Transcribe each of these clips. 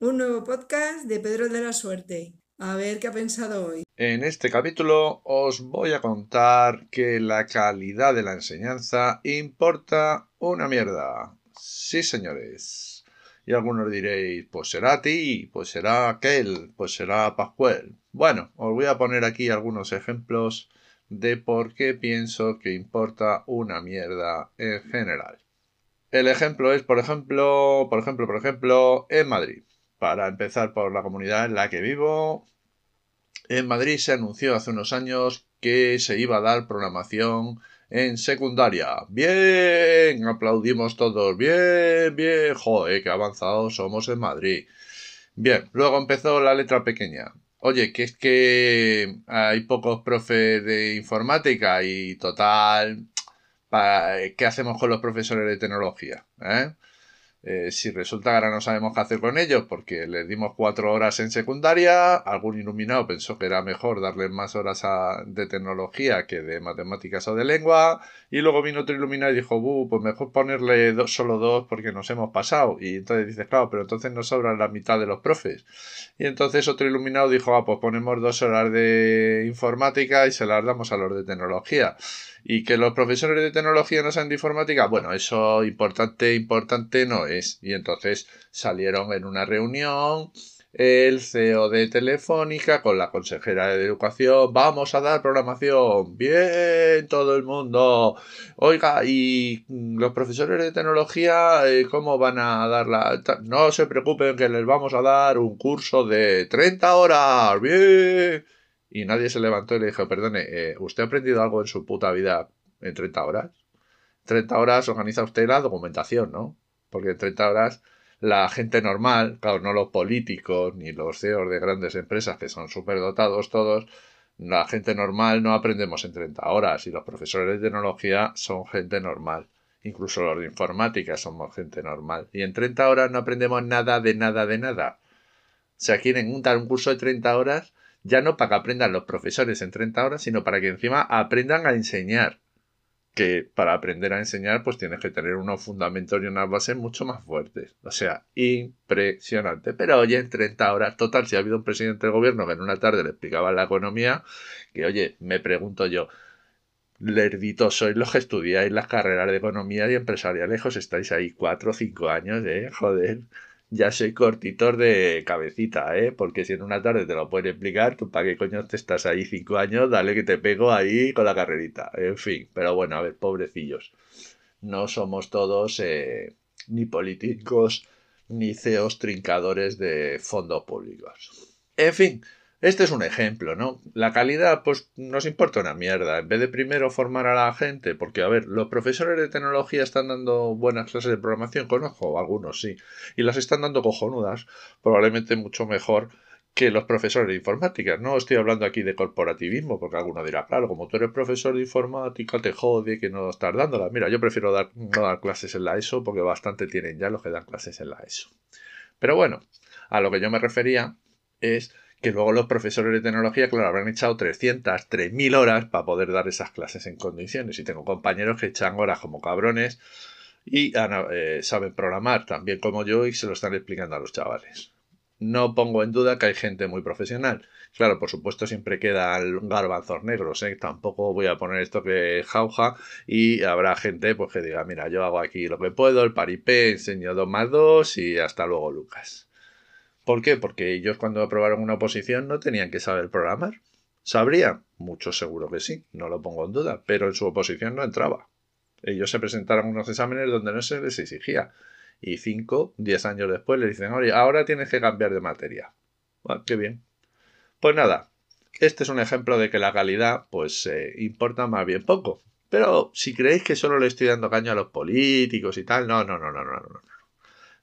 Un nuevo podcast de Pedro de la Suerte. A ver qué ha pensado hoy. En este capítulo os voy a contar que la calidad de la enseñanza importa una mierda. Sí, señores. Y algunos diréis, pues será ti, pues será aquel, pues será Pascual. Bueno, os voy a poner aquí algunos ejemplos de por qué pienso que importa una mierda en general. El ejemplo es, por ejemplo, por ejemplo, por ejemplo, en Madrid. Para empezar por la comunidad en la que vivo, en Madrid se anunció hace unos años que se iba a dar programación en secundaria. Bien, aplaudimos todos. Bien, bien. Joder, qué avanzados somos en Madrid. Bien, luego empezó la letra pequeña. Oye, que es que hay pocos profes de informática y total, ¿qué hacemos con los profesores de tecnología? ¿Eh? Eh, si resulta que ahora no sabemos qué hacer con ellos porque les dimos cuatro horas en secundaria, algún iluminado pensó que era mejor darles más horas de tecnología que de matemáticas o de lengua, y luego vino otro iluminado y dijo, pues mejor ponerle dos, solo dos porque nos hemos pasado. Y entonces dices, claro, pero entonces nos sobran la mitad de los profes. Y entonces otro iluminado dijo, ah, pues ponemos dos horas de informática y se las damos a los de tecnología y que los profesores de tecnología no sean de informática, bueno, eso importante, importante no es. Y entonces salieron en una reunión el CEO de Telefónica con la consejera de Educación, vamos a dar programación, bien todo el mundo. Oiga, y los profesores de tecnología, eh, ¿cómo van a dar la... No se preocupen que les vamos a dar un curso de 30 horas, bien. Y nadie se levantó y le dijo, perdone, eh, ¿usted ha aprendido algo en su puta vida en 30 horas? 30 horas organiza usted la documentación, ¿no? Porque en 30 horas la gente normal, claro, no los políticos ni los CEOs de grandes empresas que son súper dotados todos, la gente normal no aprendemos en 30 horas y los profesores de tecnología son gente normal. Incluso los de informática somos gente normal. Y en 30 horas no aprendemos nada de nada de nada. O sea, quieren dar un curso de 30 horas ya no para que aprendan los profesores en 30 horas, sino para que encima aprendan a enseñar. Que para aprender a enseñar, pues tienes que tener unos fundamentos y unas bases mucho más fuertes. O sea, impresionante. Pero oye, en 30 horas, total, si ha habido un presidente del gobierno que en una tarde le explicaba la economía, que oye, me pregunto yo, lerditos sois los que estudiáis las carreras de economía y empresariales, os estáis ahí cuatro o cinco años, eh, joder ya soy cortitor de cabecita, ¿eh? Porque si en una tarde te lo pueden explicar, tú para qué coño te estás ahí cinco años, dale que te pego ahí con la carrerita. En fin, pero bueno, a ver, pobrecillos. No somos todos eh, ni políticos ni CEOs trincadores de fondos públicos. En fin, este es un ejemplo, ¿no? La calidad, pues nos importa una mierda. En vez de primero formar a la gente, porque, a ver, los profesores de tecnología están dando buenas clases de programación, conozco algunos, sí, y las están dando cojonudas, probablemente mucho mejor que los profesores de informática. No estoy hablando aquí de corporativismo, porque alguno dirá, claro, como tú eres profesor de informática, te jode que no estás dándola. Mira, yo prefiero dar, no dar clases en la ESO, porque bastante tienen ya los que dan clases en la ESO. Pero bueno, a lo que yo me refería es que luego los profesores de tecnología, claro, habrán echado 300, 3000 horas para poder dar esas clases en condiciones. Y tengo compañeros que echan horas como cabrones y eh, saben programar también como yo y se lo están explicando a los chavales. No pongo en duda que hay gente muy profesional. Claro, por supuesto siempre quedan garbanzos negros, ¿eh? Tampoco voy a poner esto que jauja y habrá gente pues que diga, mira, yo hago aquí lo que puedo, el paripé, enseño 2 más 2 y hasta luego Lucas. ¿Por qué? Porque ellos cuando aprobaron una oposición no tenían que saber programar. ¿Sabrían? Mucho seguro que sí, no lo pongo en duda, pero en su oposición no entraba. Ellos se presentaron unos exámenes donde no se les exigía. Y cinco, diez años después le dicen, oye, ahora tienes que cambiar de materia. Ah, qué bien. Pues nada, este es un ejemplo de que la calidad, pues, eh, importa más bien poco. Pero si creéis que solo le estoy dando caño a los políticos y tal, no, no, no, no, no, no, no.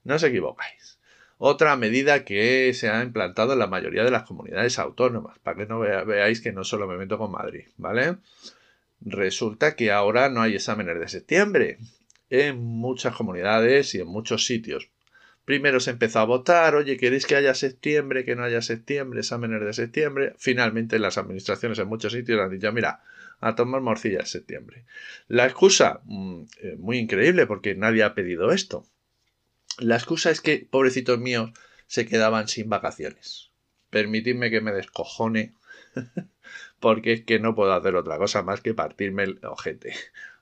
No os equivocáis. Otra medida que se ha implantado en la mayoría de las comunidades autónomas, para que no veáis que no solo me meto con Madrid, ¿vale? Resulta que ahora no hay exámenes de septiembre en muchas comunidades y en muchos sitios. Primero se empezó a votar, oye, ¿queréis que haya septiembre, que no haya septiembre, exámenes de septiembre? Finalmente las administraciones en muchos sitios han dicho, mira, a tomar morcilla en septiembre. La excusa, mm, eh, muy increíble porque nadie ha pedido esto. La excusa es que, pobrecitos míos, se quedaban sin vacaciones. Permitidme que me descojone, porque es que no puedo hacer otra cosa más que partirme el ojete.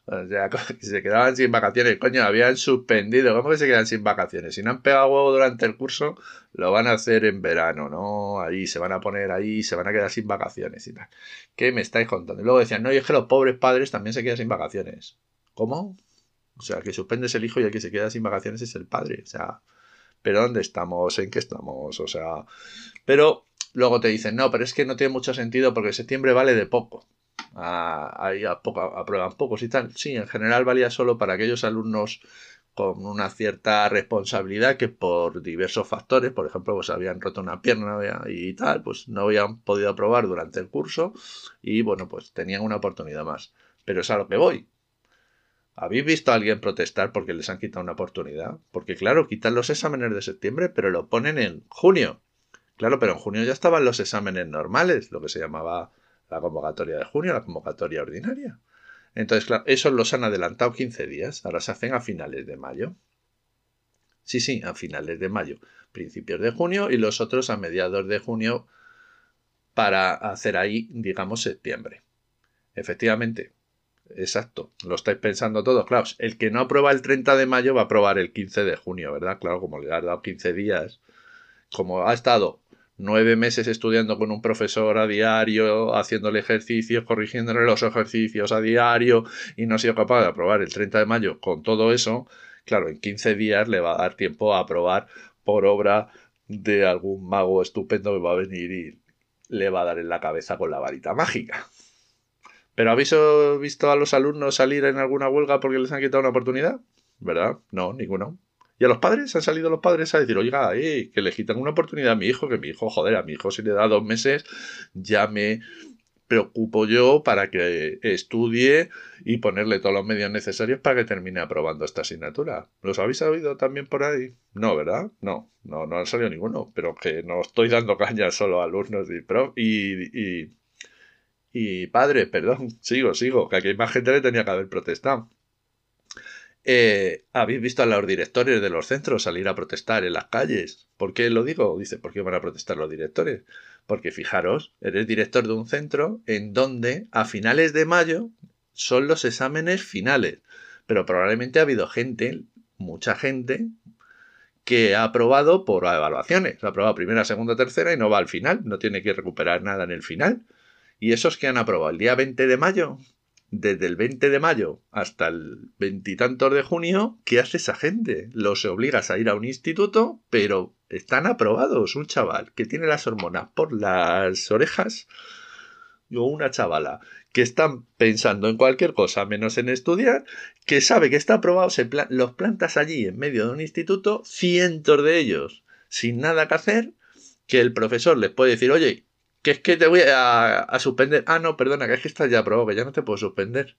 O sea, se quedaban sin vacaciones, coño, habían suspendido. ¿Cómo que se quedan sin vacaciones? Si no han pegado huevo durante el curso, lo van a hacer en verano, ¿no? Ahí se van a poner ahí, se van a quedar sin vacaciones y tal. ¿Qué me estáis contando? Y luego decían, no, y es que los pobres padres también se quedan sin vacaciones. ¿Cómo? O sea, que suspendes el hijo y el que se queda sin vacaciones es el padre. O sea, ¿pero dónde estamos? ¿En qué estamos? O sea, pero luego te dicen, no, pero es que no tiene mucho sentido porque septiembre vale de poco ahí aprueban pocos y tal. Sí, en general valía solo para aquellos alumnos con una cierta responsabilidad que por diversos factores, por ejemplo, pues habían roto una pierna y tal, pues no habían podido aprobar durante el curso y bueno, pues tenían una oportunidad más. Pero es a lo que voy. ¿Habéis visto a alguien protestar porque les han quitado una oportunidad? Porque claro, quitan los exámenes de septiembre, pero lo ponen en junio. Claro, pero en junio ya estaban los exámenes normales, lo que se llamaba la convocatoria de junio, la convocatoria ordinaria. Entonces, claro, esos los han adelantado 15 días, ahora se hacen a finales de mayo. Sí, sí, a finales de mayo, principios de junio y los otros a mediados de junio para hacer ahí, digamos, septiembre. Efectivamente, exacto, lo estáis pensando todos, claro, el que no aprueba el 30 de mayo va a aprobar el 15 de junio, ¿verdad? Claro, como le ha dado 15 días, como ha estado nueve meses estudiando con un profesor a diario, haciéndole ejercicios, corrigiéndole los ejercicios a diario y no ha sido capaz de aprobar el 30 de mayo con todo eso, claro, en 15 días le va a dar tiempo a aprobar por obra de algún mago estupendo que va a venir y le va a dar en la cabeza con la varita mágica. ¿Pero habéis visto a los alumnos salir en alguna huelga porque les han quitado una oportunidad? ¿Verdad? No, ninguno. Y a los padres han salido los padres a decir, oiga, eh, que le quitan una oportunidad a mi hijo, que mi hijo, joder, a mi hijo si le da dos meses, ya me preocupo yo para que estudie y ponerle todos los medios necesarios para que termine aprobando esta asignatura. ¿Los habéis oído también por ahí? No, ¿verdad? No, no, no han salido ninguno, pero que no estoy dando caña solo a alumnos y, prof y, y, y padre, perdón, sigo, sigo, que aquí hay más gente le tenía que haber protestado. Eh, ¿Habéis visto a los directores de los centros salir a protestar en las calles? ¿Por qué lo digo? Dice, ¿por qué van a protestar los directores? Porque fijaros, eres director de un centro en donde a finales de mayo son los exámenes finales. Pero probablemente ha habido gente, mucha gente, que ha aprobado por evaluaciones. Ha aprobado primera, segunda, tercera y no va al final. No tiene que recuperar nada en el final. Y esos que han aprobado el día 20 de mayo, desde el 20 de mayo hasta el veintitantos de junio, ¿qué hace esa gente? Los obligas a ir a un instituto, pero están aprobados. Un chaval que tiene las hormonas por las orejas o una chavala que están pensando en cualquier cosa menos en estudiar, que sabe que está aprobado, los plantas allí en medio de un instituto, cientos de ellos, sin nada que hacer, que el profesor les puede decir, oye, que es que te voy a, suspender. Ah, no, perdona, que es que estás ya aprobado, que ya no te puedo suspender.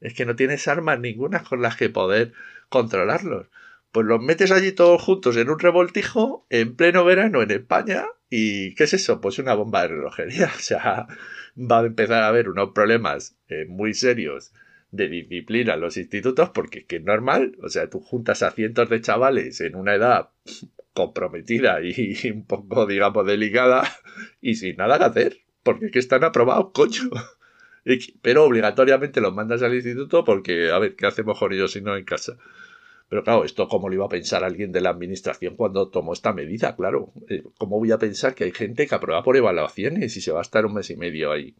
Es que no tienes armas ninguna con las que poder controlarlos. Pues los metes allí todos juntos en un revoltijo en pleno verano en España y ¿qué es eso? Pues una bomba de relojería. O sea, va a empezar a haber unos problemas eh, muy serios de disciplina en los institutos porque es que es normal. O sea, tú juntas a cientos de chavales en una edad comprometida y un poco, digamos, delicada y sin nada que hacer, porque es que están aprobados, coño. Pero obligatoriamente los mandas al instituto porque, a ver, ¿qué hacemos con ellos si no en casa? Pero claro, esto cómo lo iba a pensar alguien de la administración cuando tomó esta medida, claro. Eh, ¿Cómo voy a pensar que hay gente que aprueba por evaluaciones y se va a estar un mes y medio ahí?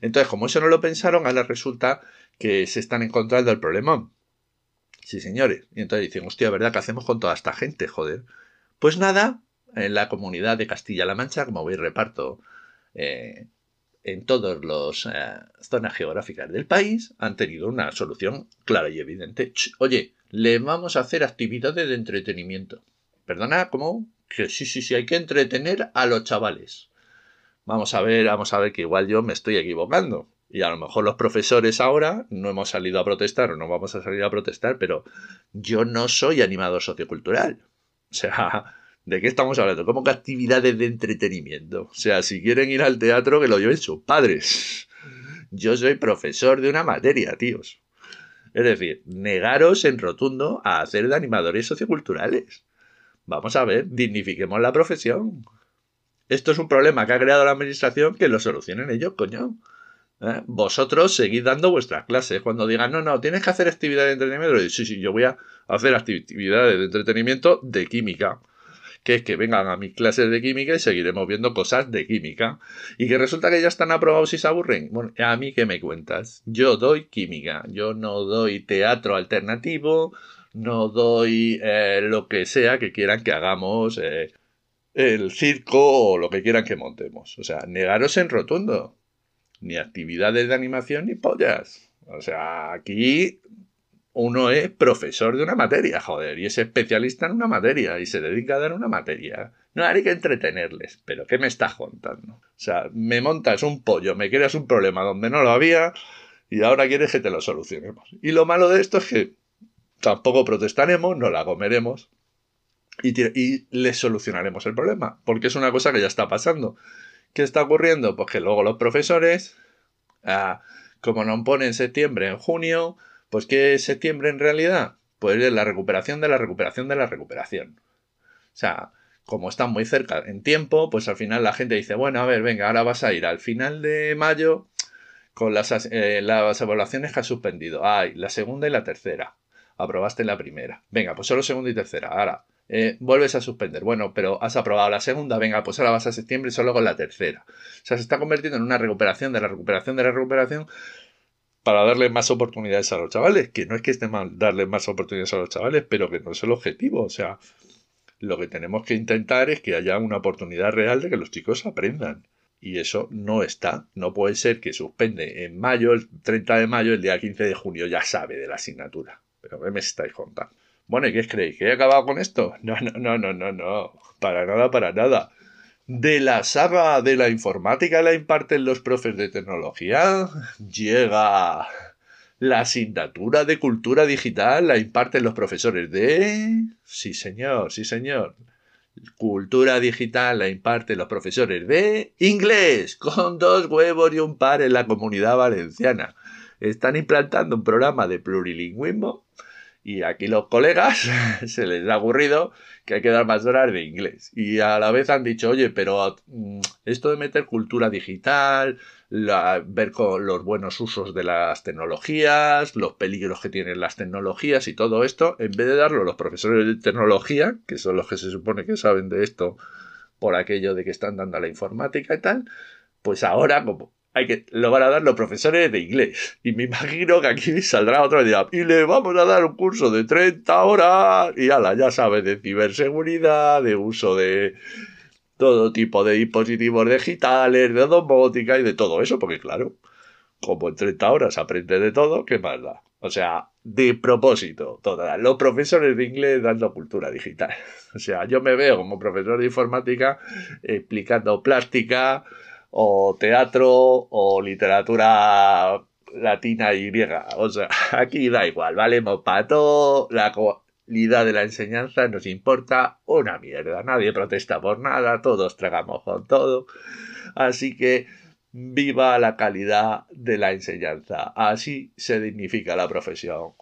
Entonces, como eso no lo pensaron, ahora resulta que se están encontrando el problema. Sí, señores. Y entonces dicen, hostia, ¿verdad? ¿Qué hacemos con toda esta gente? Joder. Pues nada, en la comunidad de Castilla-La Mancha, como veis, reparto eh, en todas las eh, zonas geográficas del país, han tenido una solución clara y evidente. oye, le vamos a hacer actividades de entretenimiento. Perdona, ¿cómo? Que sí, sí, sí, hay que entretener a los chavales. Vamos a ver, vamos a ver que igual yo me estoy equivocando. Y a lo mejor los profesores ahora no hemos salido a protestar o no vamos a salir a protestar, pero yo no soy animador sociocultural. O sea, ¿de qué estamos hablando? ¿Cómo que actividades de entretenimiento? O sea, si quieren ir al teatro, que lo lleven sus padres. Yo soy profesor de una materia, tíos. Es decir, negaros en rotundo a hacer de animadores socioculturales. Vamos a ver, dignifiquemos la profesión. Esto es un problema que ha creado la administración, que lo solucionen ellos, coño. ¿Eh? Vosotros seguid dando vuestras clases. Cuando digan, no, no, tienes que hacer actividades de entretenimiento, sí, sí, yo voy a hacer actividades de entretenimiento de química. Que es que vengan a mis clases de química y seguiremos viendo cosas de química. Y que resulta que ya están aprobados y se aburren. Bueno, a mí qué me cuentas. Yo doy química, yo no doy teatro alternativo, no doy eh, lo que sea que quieran que hagamos, eh, el circo o lo que quieran que montemos. O sea, negaros en rotundo ni actividades de animación ni pollas. O sea, aquí uno es profesor de una materia, joder, y es especialista en una materia y se dedica a dar una materia. No hay que entretenerles, pero ¿qué me estás contando? O sea, me montas un pollo, me creas un problema donde no lo había y ahora quieres que te lo solucionemos. Y lo malo de esto es que tampoco protestaremos, no la comeremos y, y les solucionaremos el problema, porque es una cosa que ya está pasando. ¿Qué está ocurriendo? Pues que luego los profesores, ah, como no ponen septiembre en junio, pues ¿qué es septiembre en realidad? Pues es la recuperación de la recuperación de la recuperación. O sea, como están muy cerca en tiempo, pues al final la gente dice, bueno, a ver, venga, ahora vas a ir al final de mayo con las, eh, las evaluaciones que has suspendido. Ay, la segunda y la tercera. Aprobaste la primera. Venga, pues solo segunda y tercera. Ahora, eh, vuelves a suspender. Bueno, pero has aprobado la segunda, venga, pues ahora vas a septiembre y solo con la tercera. O sea, se está convirtiendo en una recuperación de la recuperación de la recuperación para darle más oportunidades a los chavales. Que no es que esté mal darle más oportunidades a los chavales, pero que no es el objetivo. O sea, lo que tenemos que intentar es que haya una oportunidad real de que los chicos aprendan. Y eso no está. No puede ser que suspende en mayo, el 30 de mayo, el día 15 de junio ya sabe de la asignatura. Pero ¿qué me estáis contando? Bueno, ¿y qué creéis? ¿Que he acabado con esto? No, no, no, no, no, no. Para nada, para nada. De la saga de la informática la imparten los profes de tecnología. Llega la asignatura de cultura digital la imparten los profesores de... Sí, señor, sí, señor. Cultura digital la imparten los profesores de inglés, con dos huevos y un par en la comunidad valenciana. Están implantando un programa de plurilingüismo y aquí los colegas se les ha ocurrido que hay que dar más horas de inglés. Y a la vez han dicho, oye, pero mm, esto de meter cultura digital, ver con los buenos usos de las tecnologías, los peligros que tienen las tecnologías y todo esto, en vez de darlo los profesores de tecnología, que son los que se supone que saben de esto por aquello de que están dando a la informática y tal, pues ahora, como hay que, lo van a dar los profesores de inglés. Y me imagino que aquí saldrá otro día. Y le vamos a dar un curso de 30 horas. Y ala, ya sabes, de ciberseguridad, de uso de todo tipo de dispositivos digitales, de domótica y de todo eso. Porque claro, como en 30 horas aprende de todo, ¿qué más da? O sea, de propósito, todas los profesores de inglés dando cultura digital. O sea, yo me veo como profesor de informática explicando plástica, o teatro o literatura latina y griega. O sea, aquí da igual, valemos para la calidad de la enseñanza nos importa una mierda, nadie protesta por nada, todos tragamos con todo. Así que viva la calidad de la enseñanza, así se dignifica la profesión.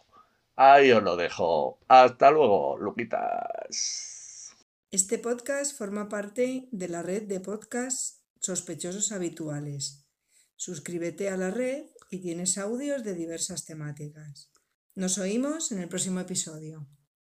Ahí os lo dejo. Hasta luego, Luquitas. Este podcast forma parte de la red de podcasts sospechosos habituales. Suscríbete a la red y tienes audios de diversas temáticas. Nos oímos en el próximo episodio.